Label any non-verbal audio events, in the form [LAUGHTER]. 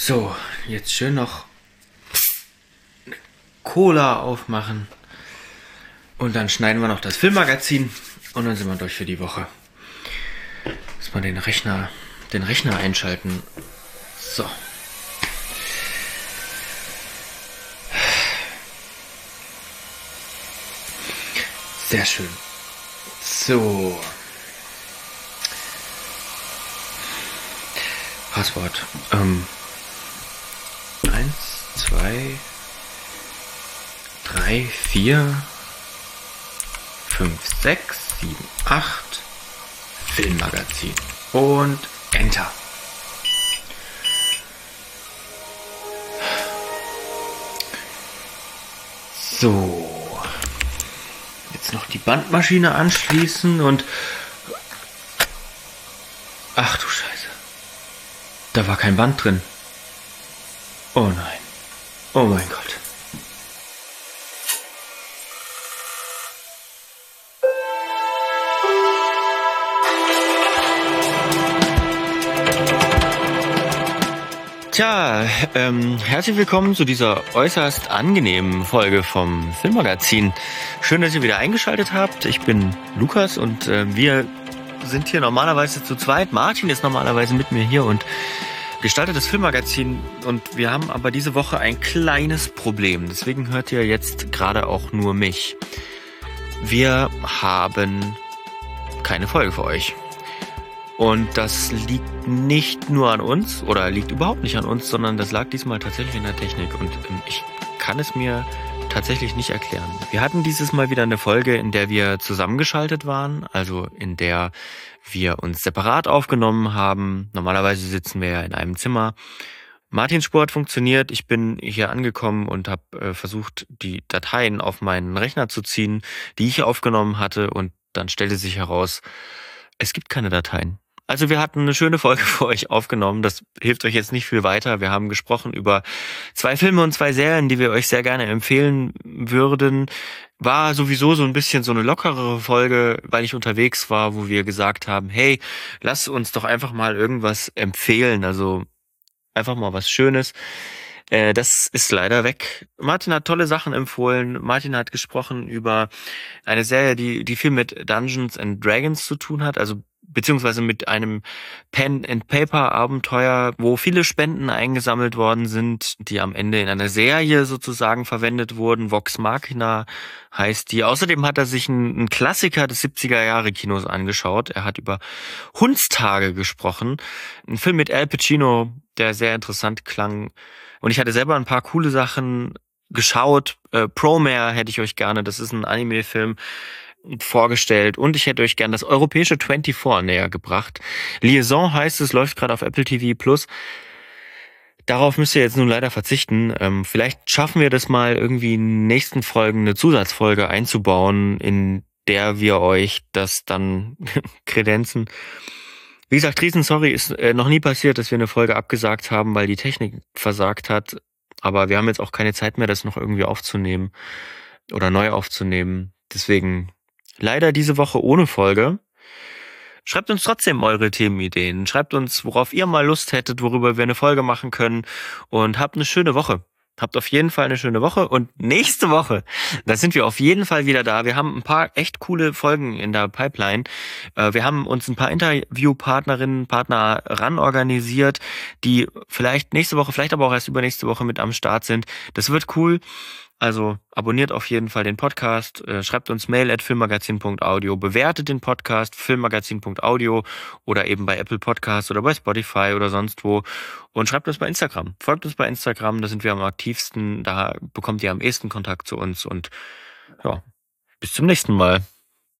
So, jetzt schön noch Cola aufmachen. Und dann schneiden wir noch das Filmmagazin und dann sind wir durch für die Woche. Muss man den Rechner, den Rechner einschalten. So. Sehr schön. So. Passwort. Ähm. Zwei, drei, vier, fünf, sechs, sieben, acht. Filmmagazin. Und Enter. So. Jetzt noch die Bandmaschine anschließen und... Ach du Scheiße. Da war kein Band drin. Oh nein. Oh mein Gott. Tja, ähm, herzlich willkommen zu dieser äußerst angenehmen Folge vom Filmmagazin. Schön, dass ihr wieder eingeschaltet habt. Ich bin Lukas und äh, wir sind hier normalerweise zu zweit. Martin ist normalerweise mit mir hier und gestaltet das Filmmagazin und wir haben aber diese Woche ein kleines Problem. Deswegen hört ihr jetzt gerade auch nur mich. Wir haben keine Folge für euch. Und das liegt nicht nur an uns oder liegt überhaupt nicht an uns, sondern das lag diesmal tatsächlich in der Technik und ähm, ich kann es mir tatsächlich nicht erklären. Wir hatten dieses Mal wieder eine Folge, in der wir zusammengeschaltet waren, also in der wir uns separat aufgenommen haben. Normalerweise sitzen wir ja in einem Zimmer. Martins Sport funktioniert. Ich bin hier angekommen und habe äh, versucht, die Dateien auf meinen Rechner zu ziehen, die ich aufgenommen hatte. Und dann stellte sich heraus, es gibt keine Dateien. Also wir hatten eine schöne Folge [LAUGHS] für euch aufgenommen. Das hilft euch jetzt nicht viel weiter. Wir haben gesprochen über zwei Filme und zwei Serien, die wir euch sehr gerne empfehlen würden. War sowieso so ein bisschen so eine lockerere Folge, weil ich unterwegs war, wo wir gesagt haben, hey, lass uns doch einfach mal irgendwas empfehlen. Also einfach mal was Schönes. Äh, das ist leider weg. Martin hat tolle Sachen empfohlen. Martin hat gesprochen über eine Serie, die, die viel mit Dungeons and Dragons zu tun hat, also beziehungsweise mit einem Pen and Paper Abenteuer, wo viele Spenden eingesammelt worden sind, die am Ende in einer Serie sozusagen verwendet wurden. Vox Machina heißt die. Außerdem hat er sich einen Klassiker des 70er Jahre Kinos angeschaut. Er hat über Hundstage gesprochen. Ein Film mit Al Pacino, der sehr interessant klang. Und ich hatte selber ein paar coole Sachen geschaut. Äh, Promare hätte ich euch gerne. Das ist ein Anime-Film vorgestellt und ich hätte euch gern das europäische 24 näher gebracht. Liaison heißt es, läuft gerade auf Apple TV Plus. Darauf müsst ihr jetzt nun leider verzichten. Ähm, vielleicht schaffen wir das mal irgendwie in nächsten Folgen eine Zusatzfolge einzubauen, in der wir euch das dann [LAUGHS] kredenzen. Wie gesagt, riesen sorry, ist äh, noch nie passiert, dass wir eine Folge abgesagt haben, weil die Technik versagt hat. Aber wir haben jetzt auch keine Zeit mehr, das noch irgendwie aufzunehmen oder neu aufzunehmen. Deswegen leider diese Woche ohne Folge. Schreibt uns trotzdem eure Themenideen. Schreibt uns, worauf ihr mal Lust hättet, worüber wir eine Folge machen können. Und habt eine schöne Woche. Habt auf jeden Fall eine schöne Woche und nächste Woche, da sind wir auf jeden Fall wieder da. Wir haben ein paar echt coole Folgen in der Pipeline. Äh, wir haben uns ein paar Interviewpartnerinnen, Partner ran organisiert, die vielleicht nächste Woche, vielleicht aber auch erst übernächste Woche mit am Start sind. Das wird cool. Also abonniert auf jeden Fall den Podcast, äh, schreibt uns mail at filmmagazin.audio, bewertet den Podcast filmmagazin.audio oder eben bei Apple Podcast oder bei Spotify oder sonst wo und schreibt uns bei Instagram. Folgt uns bei Instagram, da sind wir am aktivsten, da bekommt ihr am ehesten Kontakt zu uns und ja, bis zum nächsten Mal.